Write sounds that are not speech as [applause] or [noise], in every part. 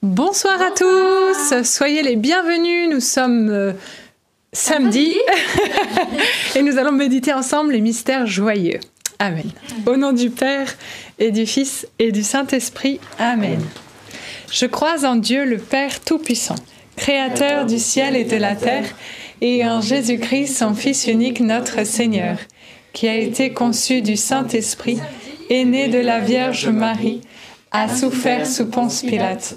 Bonsoir à tous, soyez les bienvenus. Nous sommes euh, samedi [laughs] et nous allons méditer ensemble les mystères joyeux. Amen. Au nom du Père et du Fils et du Saint-Esprit. Amen. Je crois en Dieu le Père Tout-Puissant, Créateur du ciel et de la terre, et en Jésus-Christ, son Fils unique, notre Seigneur, qui a été conçu du Saint-Esprit, est né de la Vierge Marie, a souffert sous Ponce Pilate,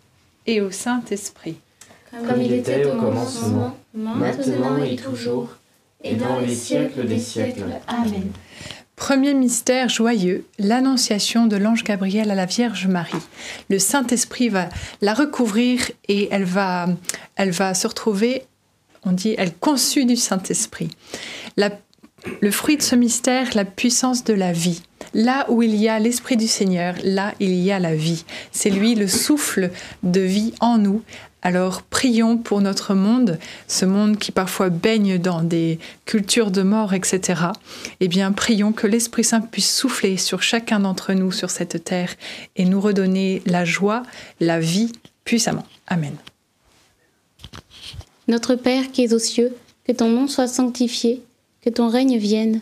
et au Saint-Esprit. Comme il était au commencement, maintenant et toujours, et dans les siècles des siècles. Amen. Premier mystère joyeux, l'annonciation de l'ange Gabriel à la Vierge Marie. Le Saint-Esprit va la recouvrir et elle va, elle va se retrouver, on dit, elle conçue du Saint-Esprit. Le fruit de ce mystère, la puissance de la vie. Là où il y a l'Esprit du Seigneur, là il y a la vie. C'est lui le souffle de vie en nous. Alors prions pour notre monde, ce monde qui parfois baigne dans des cultures de mort, etc. Eh bien, prions que l'Esprit Saint puisse souffler sur chacun d'entre nous sur cette terre et nous redonner la joie, la vie puissamment. Amen. Notre Père qui es aux cieux, que ton nom soit sanctifié, que ton règne vienne,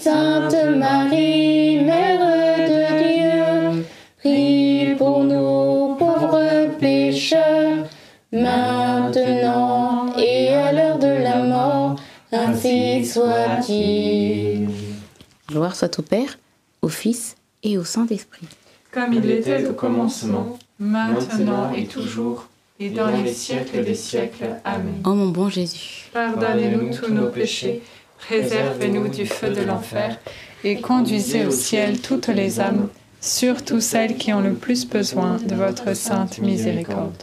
Sainte Marie, Mère de Dieu, prie pour nous pauvres pécheurs, maintenant et à l'heure de la mort, ainsi soit-il. Gloire soit au Père, au Fils et au Saint-Esprit. Comme il était au commencement, maintenant et toujours, et dans les siècles des siècles. Amen. Ô mon bon Jésus, Pardonnez-nous tous nos péchés, préservez-nous du feu de l'enfer, Et conduisez au ciel toutes les âmes, surtout celles qui ont le plus besoin de votre sainte miséricorde.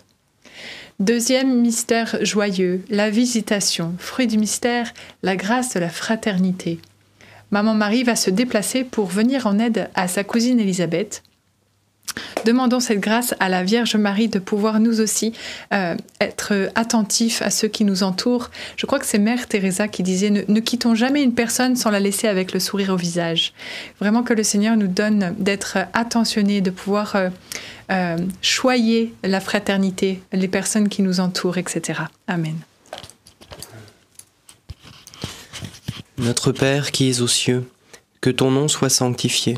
Deuxième mystère joyeux, la visitation. Fruit du mystère, la grâce de la fraternité. Maman Marie va se déplacer pour venir en aide à sa cousine Élisabeth. Demandons cette grâce à la Vierge Marie de pouvoir nous aussi euh, être attentifs à ceux qui nous entourent. Je crois que c'est Mère Teresa qui disait ne, quittons jamais une personne sans la laisser avec le sourire au visage. Vraiment que le Seigneur nous donne d'être attentionnés, de pouvoir euh, euh, choyer la fraternité, les personnes qui nous entourent, etc. Amen. Notre Père qui es aux cieux, que ton nom soit sanctifié,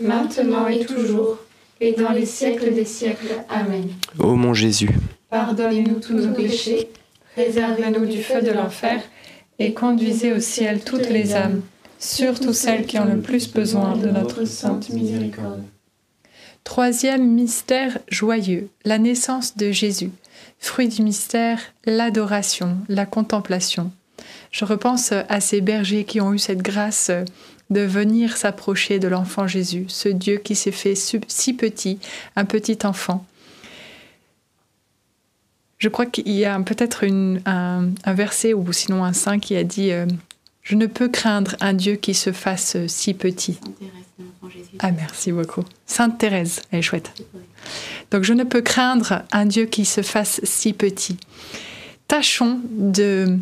maintenant et toujours, et dans les siècles des siècles. Amen. Ô mon Jésus, Pardonnez-nous tous nos péchés, préservez-nous du feu de l'enfer, Et conduisez au ciel toutes les âmes, surtout celles qui ont le plus besoin de notre sainte miséricorde. Troisième mystère joyeux, la naissance de Jésus. Fruit du mystère, l'adoration, la contemplation. Je repense à ces bergers qui ont eu cette grâce de venir s'approcher de l'enfant Jésus, ce Dieu qui s'est fait si petit, un petit enfant. Je crois qu'il y a peut-être un, un verset ou sinon un saint qui a dit euh, Je ne peux craindre un Dieu qui se fasse si petit. Ah, merci beaucoup. Sainte Thérèse, elle est chouette. Donc, je ne peux craindre un Dieu qui se fasse si petit. Tâchons de,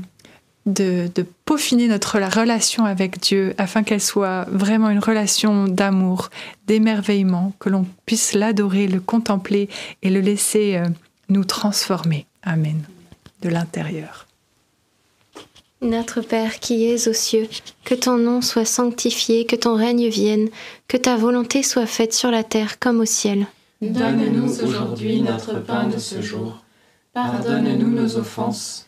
de, de peaufiner notre la relation avec Dieu afin qu'elle soit vraiment une relation d'amour, d'émerveillement, que l'on puisse l'adorer, le contempler et le laisser euh, nous transformer. Amen. De l'intérieur. Notre Père qui es aux cieux, que ton nom soit sanctifié, que ton règne vienne, que ta volonté soit faite sur la terre comme au ciel. Donne-nous aujourd'hui notre pain de ce jour. Pardonne-nous nos offenses,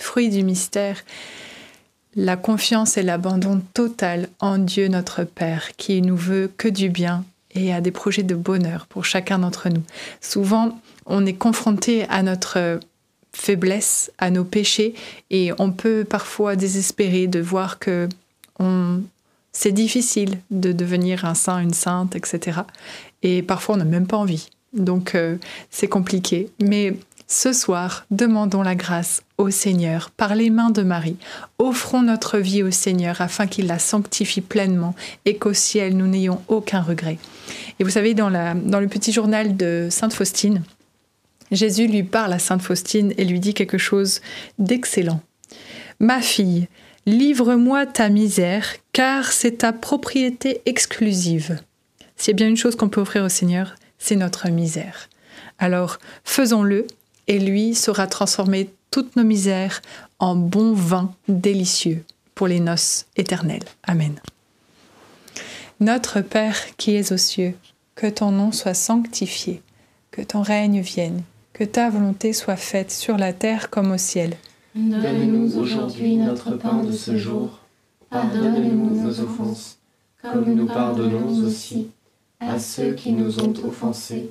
Fruit du mystère, la confiance et l'abandon total en Dieu notre Père, qui nous veut que du bien et a des projets de bonheur pour chacun d'entre nous. Souvent, on est confronté à notre faiblesse, à nos péchés, et on peut parfois désespérer de voir que c'est difficile de devenir un saint, une sainte, etc. Et parfois, on n'a même pas envie. Donc, euh, c'est compliqué. Mais ce soir, demandons la grâce au Seigneur par les mains de Marie. Offrons notre vie au Seigneur afin qu'il la sanctifie pleinement et qu'au ciel nous n'ayons aucun regret. Et vous savez, dans, dans le petit journal de Sainte Faustine, Jésus lui parle à Sainte Faustine et lui dit quelque chose d'excellent. Ma fille, livre-moi ta misère, car c'est ta propriété exclusive. S'il y a bien une chose qu'on peut offrir au Seigneur, c'est notre misère. Alors faisons-le et lui saura transformer toutes nos misères en bon vin délicieux pour les noces éternelles. Amen. Notre Père qui es aux cieux, que ton nom soit sanctifié, que ton règne vienne, que ta volonté soit faite sur la terre comme au ciel. Donne-nous aujourd'hui notre pain de ce jour. Pardonne-nous nos offenses, comme nous pardonnons aussi à ceux qui nous ont offensés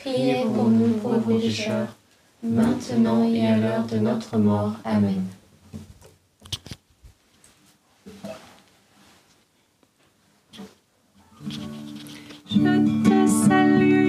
Priez pour nous pauvres pécheurs, maintenant et à l'heure de notre mort. Amen. Je te salue.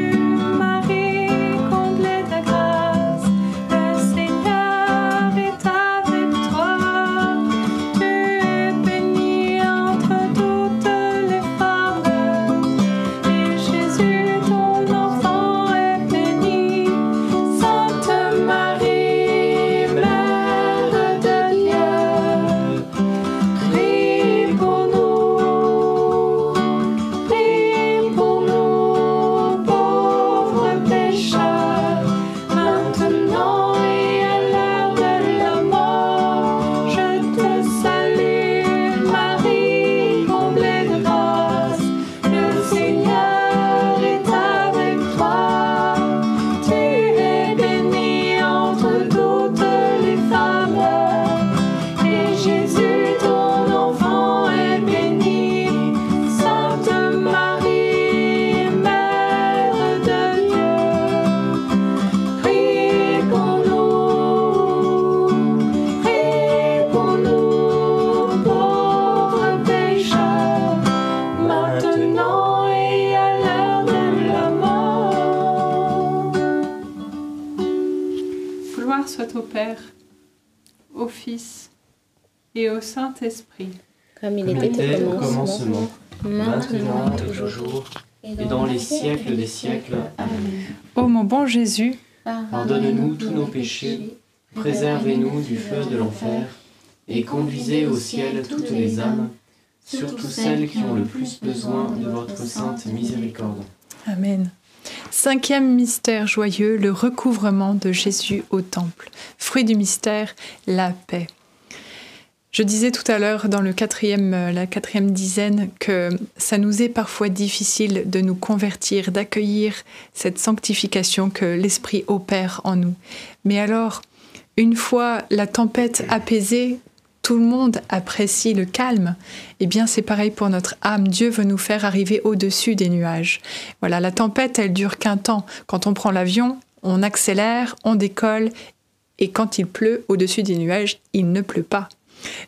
Maintenant et toujours, et dans les siècles des siècles. Amen. Ô mon bon Jésus, Pardonne-nous tous nos péchés, préservez-nous du feu de l'enfer, et conduisez au ciel toutes les âmes, surtout celles qui ont le plus besoin de votre sainte miséricorde. Amen. Cinquième mystère joyeux, le recouvrement de Jésus au temple. Fruit du mystère, la paix. Je disais tout à l'heure dans euh, la quatrième dizaine que ça nous est parfois difficile de nous convertir, d'accueillir cette sanctification que l'Esprit opère en nous. Mais alors, une fois la tempête apaisée, tout le monde apprécie le calme. Eh bien, c'est pareil pour notre âme. Dieu veut nous faire arriver au-dessus des nuages. Voilà, la tempête, elle dure qu'un temps. Quand on prend l'avion, on accélère, on décolle, et quand il pleut au-dessus des nuages, il ne pleut pas.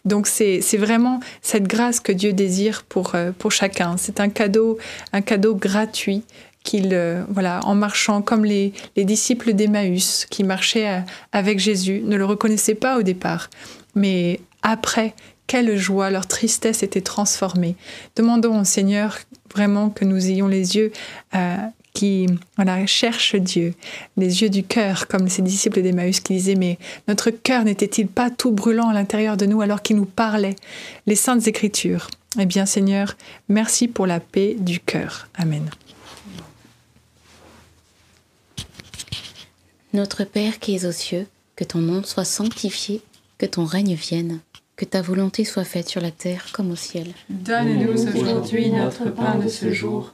Donc c'est vraiment cette grâce que Dieu désire pour, euh, pour chacun. C'est un cadeau, un cadeau gratuit qu'il, euh, voilà, en marchant comme les, les disciples d'Emmaüs qui marchaient euh, avec Jésus, ne le reconnaissaient pas au départ, mais après, quelle joie, leur tristesse était transformée. Demandons au Seigneur vraiment que nous ayons les yeux qui voilà, cherchent Dieu, les yeux du cœur, comme ces disciples d'Emmaüs qui disaient, mais notre cœur n'était-il pas tout brûlant à l'intérieur de nous alors qu'il nous parlait Les saintes écritures? Eh bien Seigneur, merci pour la paix du cœur. Amen. Notre Père qui es aux cieux, que ton nom soit sanctifié, que ton règne vienne, que ta volonté soit faite sur la terre comme au ciel. Donne-nous aujourd'hui notre pain de ce jour.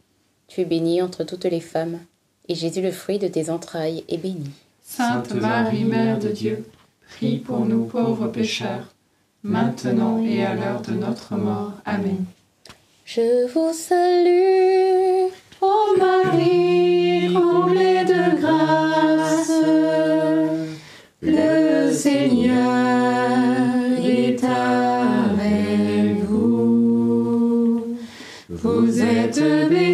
Tu es bénie entre toutes les femmes, et Jésus, le fruit de tes entrailles, est béni. Sainte Marie, Mère de Dieu, prie pour nous pauvres pécheurs, maintenant et à l'heure de notre mort. Amen. Je vous salue, Ô Marie, comblée de grâce, le Seigneur est avec vous. Vous êtes bénie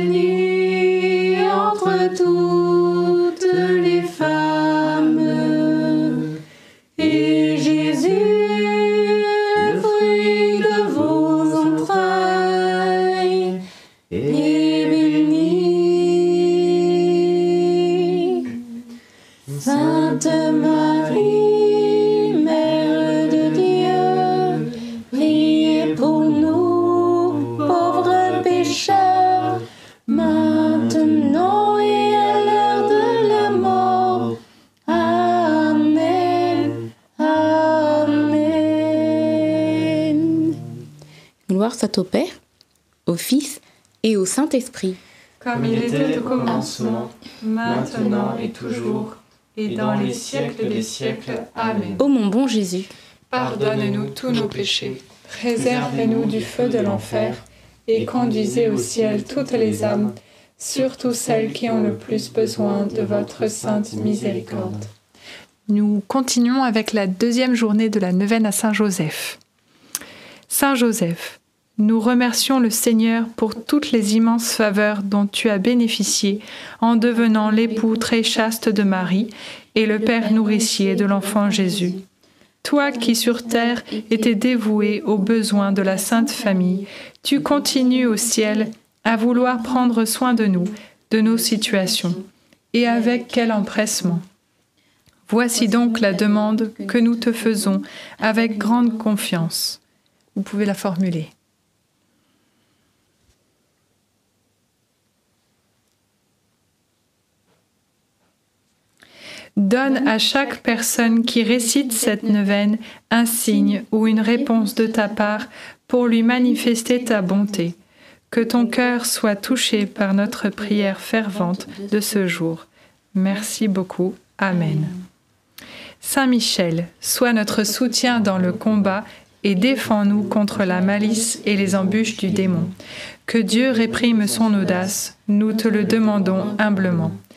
Gloire soit au Père, au Fils et au Saint-Esprit. Comme il était au commencement, maintenant et toujours, et dans les siècles des siècles. Amen. Ô mon bon Jésus, Pardonne-nous tous nos péchés, préservez-nous du feu de l'enfer, et conduisez au ciel toutes les âmes, surtout celles qui ont le plus besoin de votre sainte miséricorde. Nous continuons avec la deuxième journée de la neuvaine à Saint Joseph. Saint Joseph, nous remercions le Seigneur pour toutes les immenses faveurs dont tu as bénéficié en devenant l'époux très chaste de Marie et le Père nourricier de l'enfant Jésus. Toi qui sur terre étais dévoué aux besoins de la Sainte Famille, tu continues au ciel à vouloir prendre soin de nous, de nos situations. Et avec quel empressement Voici donc la demande que nous te faisons avec grande confiance. Vous pouvez la formuler. Donne à chaque personne qui récite cette neuvaine un signe ou une réponse de ta part pour lui manifester ta bonté. Que ton cœur soit touché par notre prière fervente de ce jour. Merci beaucoup. Amen. Saint Michel, sois notre soutien dans le combat et défends-nous contre la malice et les embûches du démon. Que Dieu réprime son audace, nous te le demandons humblement.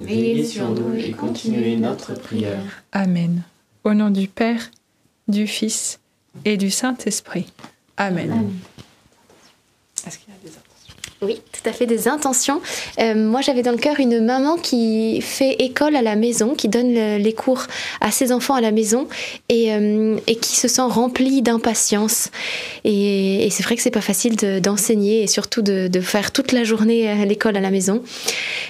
Veillez sur nous et continuez notre prière. Amen. Au nom du Père, du Fils et du Saint-Esprit. Amen qu'il y a des intentions Oui, tout à fait des intentions. Euh, moi, j'avais dans le cœur une maman qui fait école à la maison, qui donne le- les cours à ses enfants à la maison et, euh, qui se sent remplie d'impatience. Et, c'est vrai que c'est pas facile de- d'enseigner et surtout de, faire toute la journée l'école à la maison.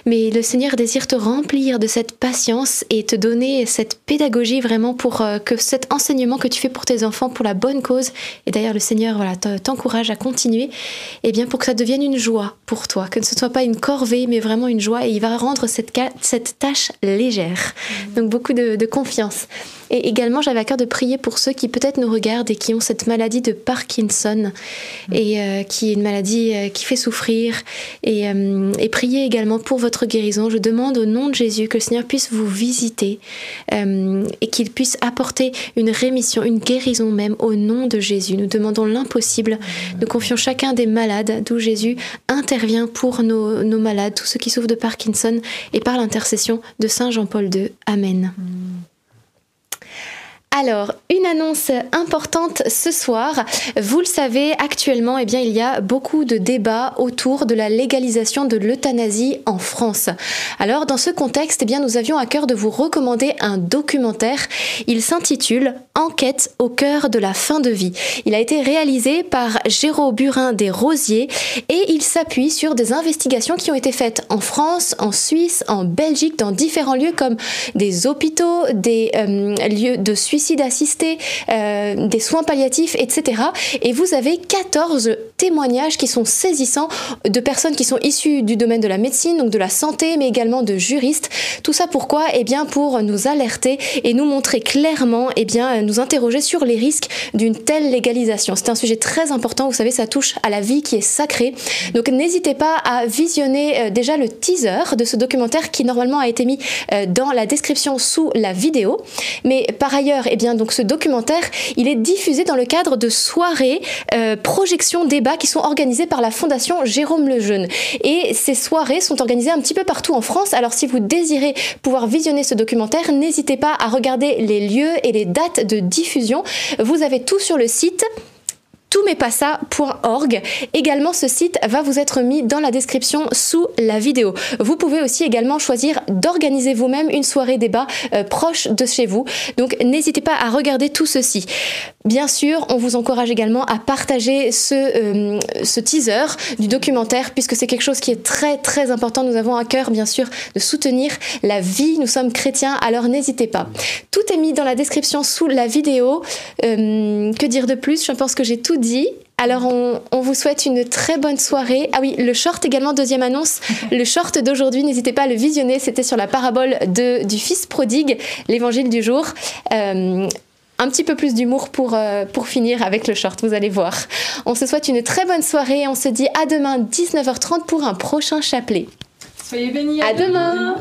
Mais le Seigneur désire te remplir de cette patience et te donner cette pédagogie vraiment pour euh, que cet enseignement que tu fais pour tes enfants pour la bonne cause. Et d'ailleurs, le Seigneur voilà, te- t'encourage à continuer et bien pour que ça devienne une joie pour toi, que ce ne soit pas une corvée, mais vraiment une joie, et il va rendre cette, tâche légère. Donc beaucoup de, de confiance. Et également, j'avais à cœur de prier pour ceux qui peut-être nous regardent et qui ont cette maladie de Parkinson, et euh, qui est une maladie euh, qui fait souffrir, et, euh, et prier également pour votre guérison. Je demande au nom de Jésus que le Seigneur puisse vous visiter euh, et qu'il puisse apporter une rémission, une guérison même au nom de Jésus. Nous demandons l'impossible. Nous confions chacun des malades, d'où Jésus intervient pour nos, nos malades, tous ceux qui souffrent de Parkinson, et par l'intercession de Saint Jean-Paul II. Amen. Alors, une annonce importante ce soir. Vous le savez, actuellement, eh bien, il y a beaucoup de débats autour de la légalisation de l'euthanasie en France. Alors, dans ce contexte, eh bien, nous avions à cœur de vous recommander un documentaire. Il s'intitule Enquête au cœur de la fin de vie. Il a été réalisé par Géraud Burin des Rosiers et il s'appuie sur des investigations qui ont été faites en France, en Suisse, en Belgique, dans différents lieux comme des hôpitaux, des euh, lieux de suicide assisté, euh, des soins palliatifs, etc. Et vous avez 14 témoignages qui sont saisissants de personnes qui sont issues du domaine de la médecine, donc de la santé, mais également de juristes. Tout ça pourquoi? Eh bien pour nous alerter et nous montrer clairement, eh bien nous interroger sur les risques d'une telle légalisation. C'est un sujet très important, vous savez, ça touche à la vie qui est sacrée. Donc n'hésitez pas à visionner euh, déjà le teaser de ce documentaire qui normalement a été mis euh, dans la description sous la vidéo. Mais par ailleurs, eh bien donc ce documentaire, il est diffusé dans le cadre de soirées, euh, projections, débats qui sont organisés par la Fondation Jérôme Lejeune. Et ces soirées sont organisées un petit peu partout en France. Alors si vous désirez pouvoir visionner ce documentaire, n'hésitez pas à regarder les lieux et les dates de diffusion. Vous avez tout sur le site toutmespassa.org. Également, ce site va vous être mis dans la description sous la vidéo. Vous pouvez aussi également choisir d'organiser vous-même une soirée débat euh, proche de chez vous. Donc, n'hésitez pas à regarder tout ceci. Bien sûr, on vous encourage également à partager ce, euh, ce teaser du documentaire puisque c'est quelque chose qui est très très important. Nous avons à cœur, bien sûr, de soutenir la vie. Nous sommes chrétiens, alors n'hésitez pas. Tout est mis dans la description sous la vidéo. Euh, que dire de plus? Je pense que j'ai tout dit. Alors on, vous souhaite une très bonne soirée. Ah oui, le short également, deuxième annonce. [laughs] Le short d'aujourd'hui, n'hésitez pas à le visionner. C'était sur la parabole de, du Fils prodigue, l'évangile du jour. Euh, un petit peu plus d'humour pour, euh, pour finir avec le short, vous allez voir. On se souhaite une très bonne soirée on se dit à demain 19h30 pour un prochain chapelet. Soyez bénis. À, demain.